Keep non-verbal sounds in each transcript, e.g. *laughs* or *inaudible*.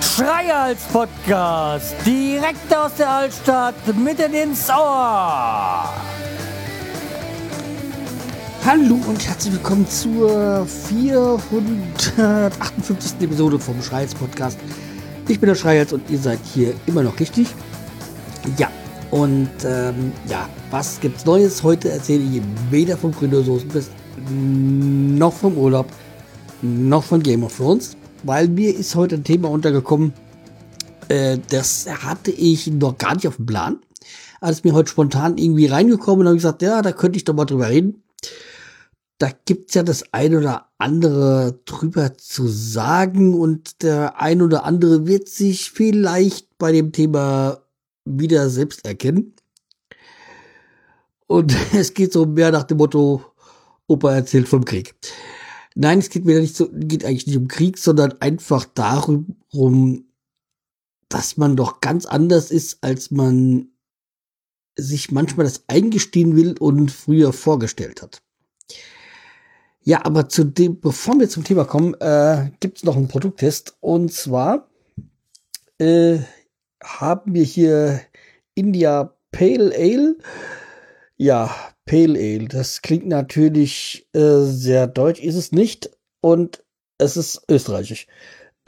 Schreihals Podcast, direkt aus der Altstadt, mitten ins Ohr. Hallo und herzlich willkommen zur 458. Episode vom Schreihals Podcast. Ich bin der Schreihals und ihr seid hier immer noch richtig. Ja, und ähm, ja, was gibt's Neues? Heute erzähle ich weder vom Gründersoßenfest noch vom Urlaub noch von Game of Thrones, weil mir ist heute ein Thema untergekommen, äh, das hatte ich noch gar nicht auf dem Plan. Als mir heute spontan irgendwie reingekommen und habe gesagt, ja, da könnte ich doch mal drüber reden. Da gibt's ja das ein oder andere drüber zu sagen und der ein oder andere wird sich vielleicht bei dem Thema wieder selbst erkennen. Und *laughs* es geht so mehr nach dem Motto, Opa erzählt vom Krieg. Nein, es geht mir nicht so, geht eigentlich nicht um Krieg, sondern einfach darum, dass man doch ganz anders ist, als man sich manchmal das eingestehen will und früher vorgestellt hat. Ja, aber zu dem, bevor wir zum Thema kommen, äh, gibt es noch einen Produkttest. Und zwar äh, haben wir hier India Pale Ale. Ja, Pale Ale. Das klingt natürlich äh, sehr deutsch, ist es nicht. Und es ist österreichisch.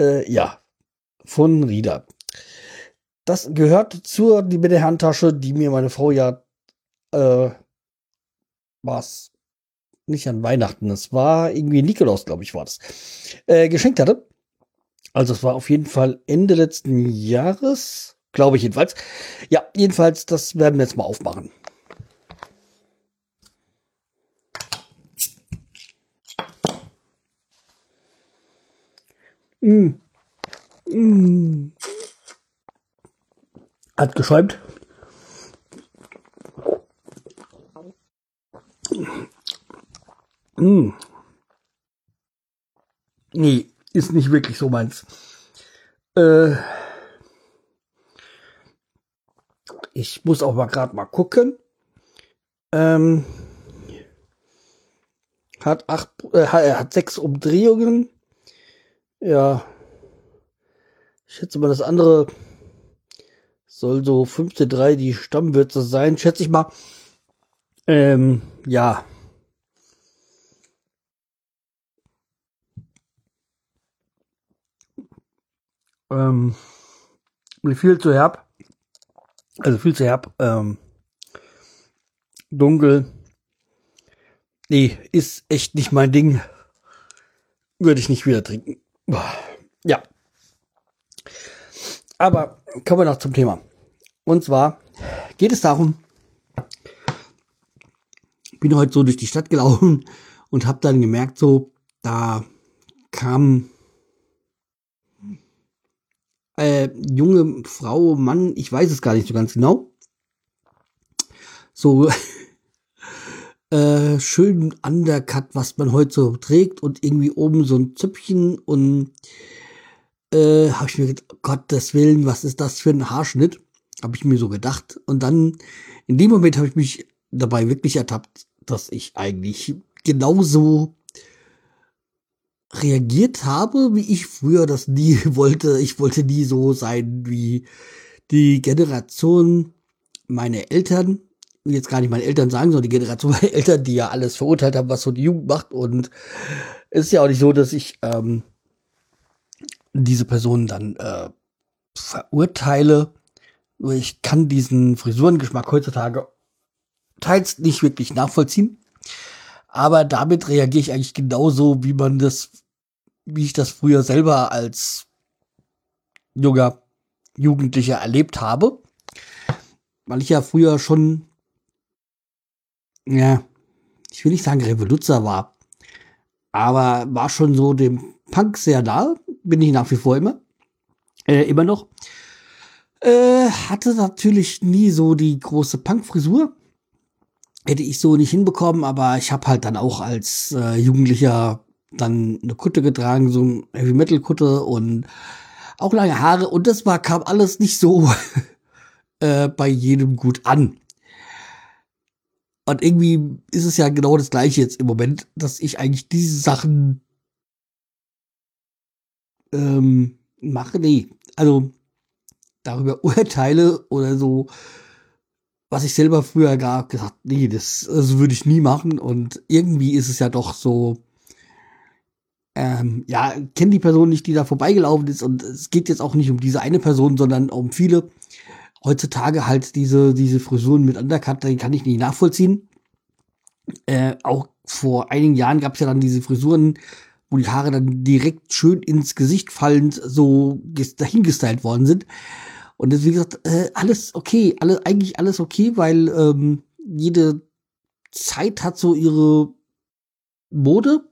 Äh, ja, von Rieder. Das gehört zur die mit Handtasche, die mir meine Frau ja äh, was nicht an Weihnachten, es war irgendwie Nikolaus, glaube ich, war das, äh, geschenkt hatte. Also es war auf jeden Fall Ende letzten Jahres, glaube ich jedenfalls. Ja, jedenfalls, das werden wir jetzt mal aufmachen. Mm. Mm. Hat geschäumt. Mm. Nee, ist nicht wirklich so meins. Äh, ich muss auch mal gerade mal gucken. Ähm, hat acht, äh, hat sechs Umdrehungen. Ja. Ich schätze mal, das andere soll so 15.3 die Stammwürze sein, schätze ich mal. Ähm, ja. Ähm, viel zu herb. Also viel zu herb. Ähm, dunkel. Nee, ist echt nicht mein Ding. Würde ich nicht wieder trinken. Ja. Aber kommen wir noch zum Thema. Und zwar geht es darum, bin heute so durch die Stadt gelaufen und habe dann gemerkt, so, da kam äh, junge Frau, Mann, ich weiß es gar nicht so ganz genau. So *laughs* äh, schön Undercut, was man heute so trägt und irgendwie oben so ein Züppchen und äh, habe ich mir gedacht, Gottes Willen, was ist das für ein Haarschnitt? Habe ich mir so gedacht. Und dann, in dem Moment habe ich mich dabei wirklich ertappt, dass ich eigentlich genauso reagiert habe, wie ich früher das nie *laughs* wollte. Ich wollte nie so sein wie die Generation meine Eltern. Jetzt gar nicht meine Eltern sagen, sondern die Generation *laughs* meiner Eltern, die ja alles verurteilt haben, was so die Jugend macht. Und es ist ja auch nicht so, dass ich ähm, diese Person dann äh, verurteile. Ich kann diesen Frisurengeschmack heutzutage teils nicht wirklich nachvollziehen. Aber damit reagiere ich eigentlich genauso, wie man das, wie ich das früher selber als junger Jugendlicher erlebt habe. Weil ich ja früher schon, ja, ich will nicht sagen Revoluzer war, aber war schon so dem Punk sehr nah, bin ich nach wie vor immer, äh, immer noch. Äh, hatte natürlich nie so die große Punk-Frisur, hätte ich so nicht hinbekommen, aber ich habe halt dann auch als äh, Jugendlicher dann eine Kutte getragen, so eine Heavy Metal Kutte und auch lange Haare und das war kam alles nicht so *laughs* äh, bei jedem gut an. Und irgendwie ist es ja genau das gleiche jetzt im Moment, dass ich eigentlich diese Sachen ähm, mache. Nee, also darüber urteile oder so, was ich selber früher gar gesagt, nee, das, das würde ich nie machen. Und irgendwie ist es ja doch so, ähm, ja, kenne die Person nicht, die da vorbeigelaufen ist. Und es geht jetzt auch nicht um diese eine Person, sondern um viele. Heutzutage halt diese, diese Frisuren mit Undercut, die kann ich nicht nachvollziehen. Äh, auch vor einigen Jahren gab es ja dann diese Frisuren, wo die Haare dann direkt schön ins Gesicht fallend so dahingestylt worden sind. Und das, wie gesagt, äh, alles okay, alles, eigentlich alles okay, weil ähm, jede Zeit hat so ihre Mode.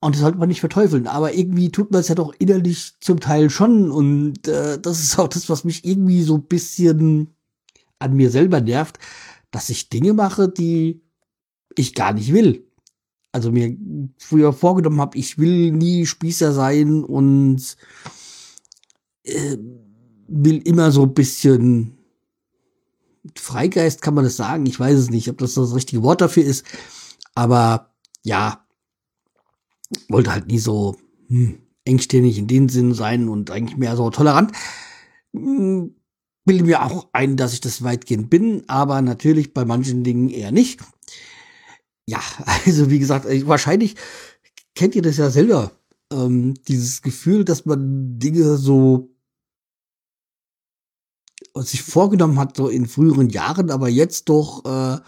Und das sollte man nicht verteufeln. Aber irgendwie tut man es ja doch innerlich zum Teil schon. Und äh, das ist auch das, was mich irgendwie so ein bisschen an mir selber nervt, dass ich Dinge mache, die ich gar nicht will. Also mir früher vorgenommen habe, ich will nie Spießer sein und äh, will immer so ein bisschen Freigeist, kann man das sagen? Ich weiß es nicht, ob das das richtige Wort dafür ist. Aber ja, wollte halt nie so hm, engstirnig in dem Sinn sein und eigentlich mehr so tolerant. Hm, bilde mir auch ein, dass ich das weitgehend bin, aber natürlich bei manchen Dingen eher nicht. Ja, *laughs* also wie gesagt, wahrscheinlich kennt ihr das ja selber. Ähm, dieses Gefühl, dass man Dinge so sich vorgenommen hat, so in früheren Jahren, aber jetzt doch äh,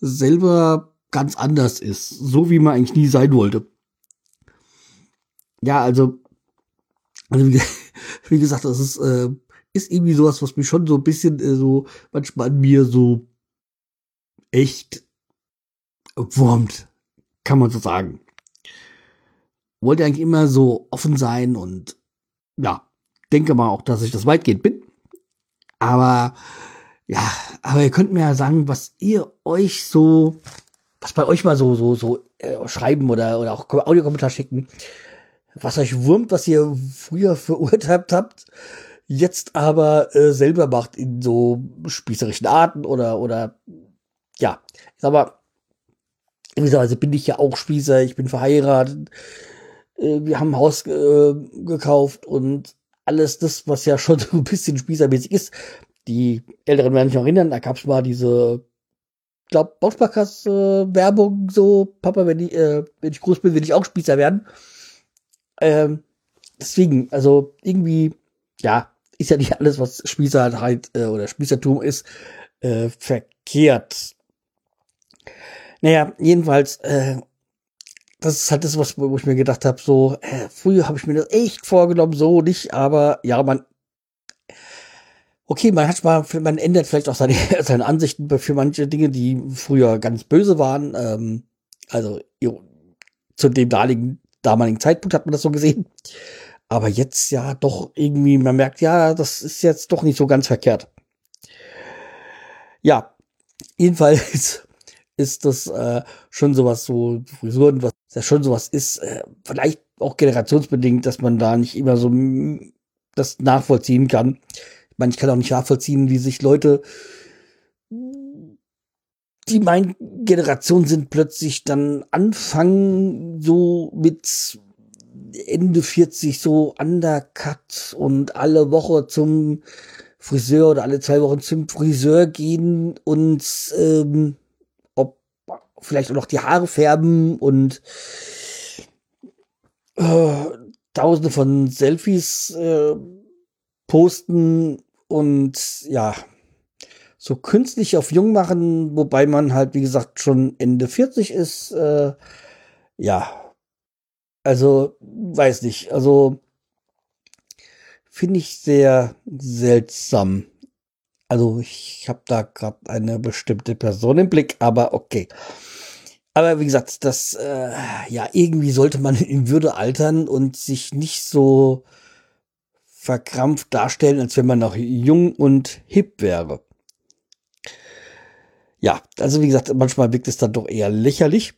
selber ganz anders ist. So wie man eigentlich nie sein wollte. Ja, also, also wie, *laughs* wie gesagt, das ist, äh, ist irgendwie sowas, was mich schon so ein bisschen äh, so manchmal an mir so echt wurmt, kann man so sagen. Wollte eigentlich immer so offen sein und ja, denke mal auch, dass ich das weitgehend bin. Aber ja, aber ihr könnt mir ja sagen, was ihr euch so, was bei euch mal so, so, so äh, schreiben oder, oder auch Audiokommentar schicken, was euch wurmt, was ihr früher verurteilt habt, jetzt aber äh, selber macht in so spießerischen Arten oder, oder, ja, ich sag mal, gewisserweise bin ich ja auch Spießer, ich bin verheiratet, äh, wir haben ein Haus äh, gekauft und alles das, was ja schon *laughs* so ein bisschen spießermäßig ist. Die Älteren werden sich noch erinnern, da gab es mal diese, glaub, Bausparkasse-Werbung, so, Papa, wenn ich, äh, wenn ich groß bin, will ich auch Spießer werden. Ähm, deswegen, also irgendwie, ja, ist ja nicht alles, was Spießer halt, äh, oder Spießertum ist, äh, verkehrt. Naja, jedenfalls, äh, das ist halt das, was, wo ich mir gedacht habe, so, äh, früher habe ich mir das echt vorgenommen, so nicht, aber ja, man, okay, man hat mal, man ändert vielleicht auch seine, *laughs* seine Ansichten für manche Dinge, die früher ganz böse waren. Ähm, also jo, zu dem damaligen, damaligen Zeitpunkt hat man das so gesehen. Aber jetzt ja doch irgendwie, man merkt, ja, das ist jetzt doch nicht so ganz verkehrt. Ja, jedenfalls ist das äh, schon sowas, so Frisuren, was ja schon sowas ist, äh, vielleicht auch generationsbedingt, dass man da nicht immer so das nachvollziehen kann. Ich meine, ich kann auch nicht nachvollziehen, wie sich Leute, die meine Generation sind, plötzlich dann anfangen, so mit Ende 40 so undercut und alle Woche zum Friseur oder alle zwei Wochen zum Friseur gehen und ähm, vielleicht auch noch die Haare färben und äh, tausende von Selfies äh, posten und ja, so künstlich auf jung machen, wobei man halt, wie gesagt, schon Ende 40 ist. Äh, ja, also weiß nicht, also finde ich sehr seltsam. Also ich habe da gerade eine bestimmte Person im Blick, aber okay. Aber wie gesagt, das, äh, ja, irgendwie sollte man *laughs* in Würde altern und sich nicht so verkrampft darstellen, als wenn man noch jung und hip wäre. Ja, also wie gesagt, manchmal wirkt es dann doch eher lächerlich.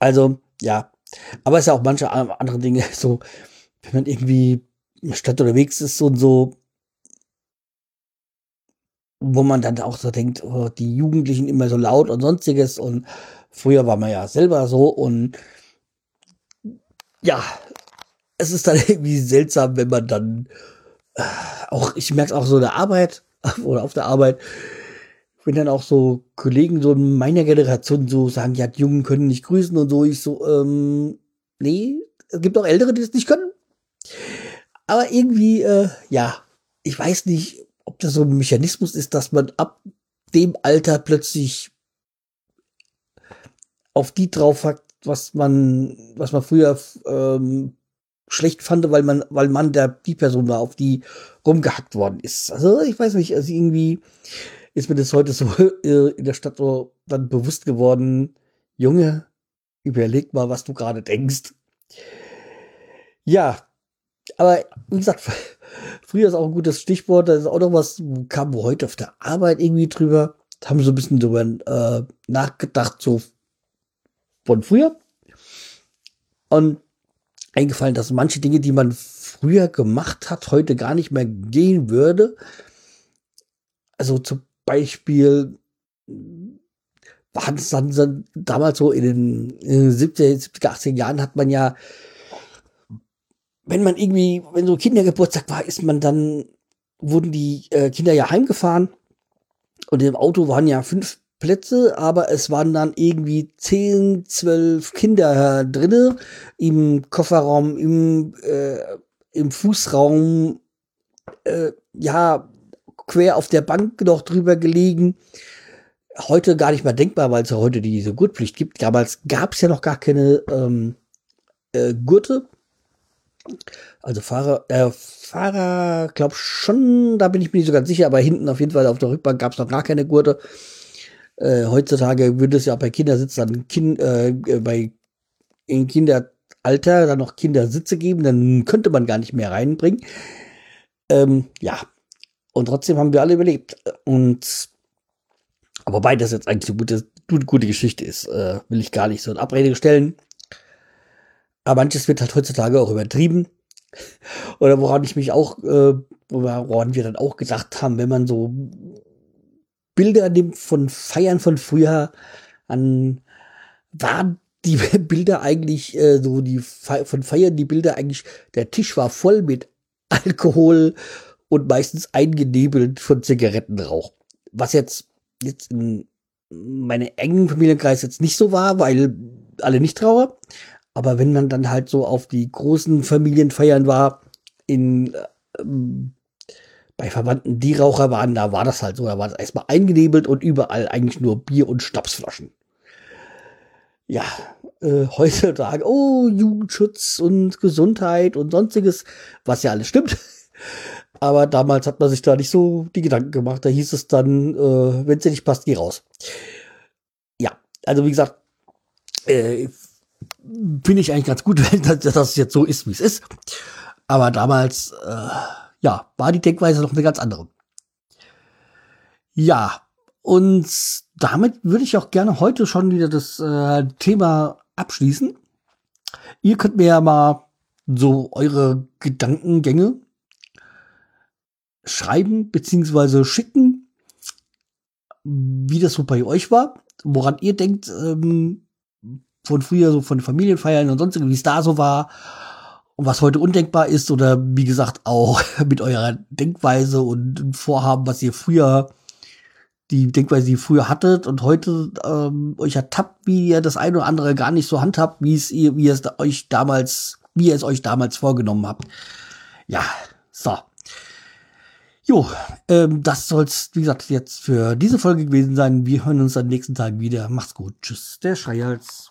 Also, ja. Aber es ist ja auch manche andere Dinge, *laughs* so, wenn man irgendwie Stadt unterwegs ist und so, wo man dann auch so denkt, oh, die Jugendlichen immer so laut und sonstiges. Und früher war man ja selber so. Und ja, es ist dann *laughs* irgendwie seltsam, wenn man dann äh, auch, ich merke es auch so in der Arbeit *laughs* oder auf der Arbeit, wenn dann auch so Kollegen so in meiner Generation so sagen, ja, die Jungen können nicht grüßen und so, ich so, ähm, nee, es gibt auch Ältere, die das nicht können. Aber irgendwie, äh, ja, ich weiß nicht, ob das so ein Mechanismus ist, dass man ab dem Alter plötzlich auf die drauf hat, was man, was man früher ähm, schlecht fand, weil man, weil man der die Person war, auf die rumgehackt worden ist. Also ich weiß nicht, also irgendwie ist mir das heute so *laughs* äh, in der Stadt so dann bewusst geworden. Junge, überleg mal, was du gerade denkst. Ja, aber wie gesagt, *laughs* früher ist auch ein gutes Stichwort. Da ist auch noch was, kam heute auf der Arbeit irgendwie drüber. Haben so ein bisschen drüber äh, nachgedacht, so von früher. Und eingefallen, dass manche Dinge, die man früher gemacht hat, heute gar nicht mehr gehen würde. Also zum Beispiel war es dann damals so in den, in den 70er, 70er, 80er Jahren hat man ja wenn man irgendwie, wenn so Kindergeburtstag war, ist man dann, wurden die äh, Kinder ja heimgefahren und im Auto waren ja fünf Plätze, aber es waren dann irgendwie zehn, zwölf Kinder drinne im Kofferraum, im, äh, im Fußraum, äh, ja, quer auf der Bank noch drüber gelegen. Heute gar nicht mehr denkbar, weil es ja heute diese Gurtpflicht gibt. Damals gab es ja noch gar keine ähm, äh, Gurte. Also Fahrer, äh, Fahrer, glaub schon, da bin ich mir nicht so ganz sicher, aber hinten auf jeden Fall auf der Rückbank gab es noch gar keine Gurte. Äh, heutzutage würde es ja auch bei Kindersitz dann kind, äh, bei in Kinderalter dann noch Kindersitze geben, dann könnte man gar nicht mehr reinbringen. Ähm, ja. Und trotzdem haben wir alle überlebt. Und wobei das jetzt eigentlich eine gute, gute Geschichte ist, äh, will ich gar nicht so in Abrede stellen. Aber manches wird halt heutzutage auch übertrieben. Oder woran ich mich auch, äh, woran wir dann auch gedacht haben, wenn man so Bilder nimmt von Feiern von früher, an waren die *laughs* Bilder eigentlich äh, so die Fe von Feiern die Bilder eigentlich der Tisch war voll mit *laughs* Alkohol und meistens eingenebelt von Zigarettenrauch. Was jetzt jetzt in meinem engen Familienkreis jetzt nicht so war, weil alle nicht Trauer. Aber wenn man dann halt so auf die großen Familienfeiern war, in, ähm, bei Verwandten, die Raucher waren, da war das halt so. Da war das erstmal eingenebelt und überall eigentlich nur Bier und Schnapsflaschen. Ja, äh, *laughs* heutzutage, oh, Jugendschutz und Gesundheit und sonstiges, was ja alles stimmt. *laughs* Aber damals hat man sich da nicht so die Gedanken gemacht. Da hieß es dann, äh, wenn es dir nicht passt, geh raus. Ja, also wie gesagt, äh, finde ich eigentlich ganz gut, *laughs* dass, das jetzt so ist, wie es ist. Aber damals, äh, ja, war die Denkweise noch eine ganz andere. Ja, und damit würde ich auch gerne heute schon wieder das äh, Thema abschließen. Ihr könnt mir ja mal so eure Gedankengänge schreiben beziehungsweise schicken, wie das so bei euch war, woran ihr denkt, ähm, von früher, so von Familienfeiern und sonst wie es da so war und was heute undenkbar ist oder wie gesagt auch *laughs* mit eurer Denkweise und Vorhaben, was ihr früher die Denkweise, die ihr früher hattet und heute ähm, euch ertappt, wie ihr das eine oder andere gar nicht so handhabt, wie es ihr, wie ihr es euch damals, wie ihr es euch damals vorgenommen habt. Ja, so. Jo, ähm, das soll's, wie gesagt, jetzt für diese Folge gewesen sein. Wir hören uns am nächsten Tag wieder. Macht's gut. Tschüss, der Schreihals.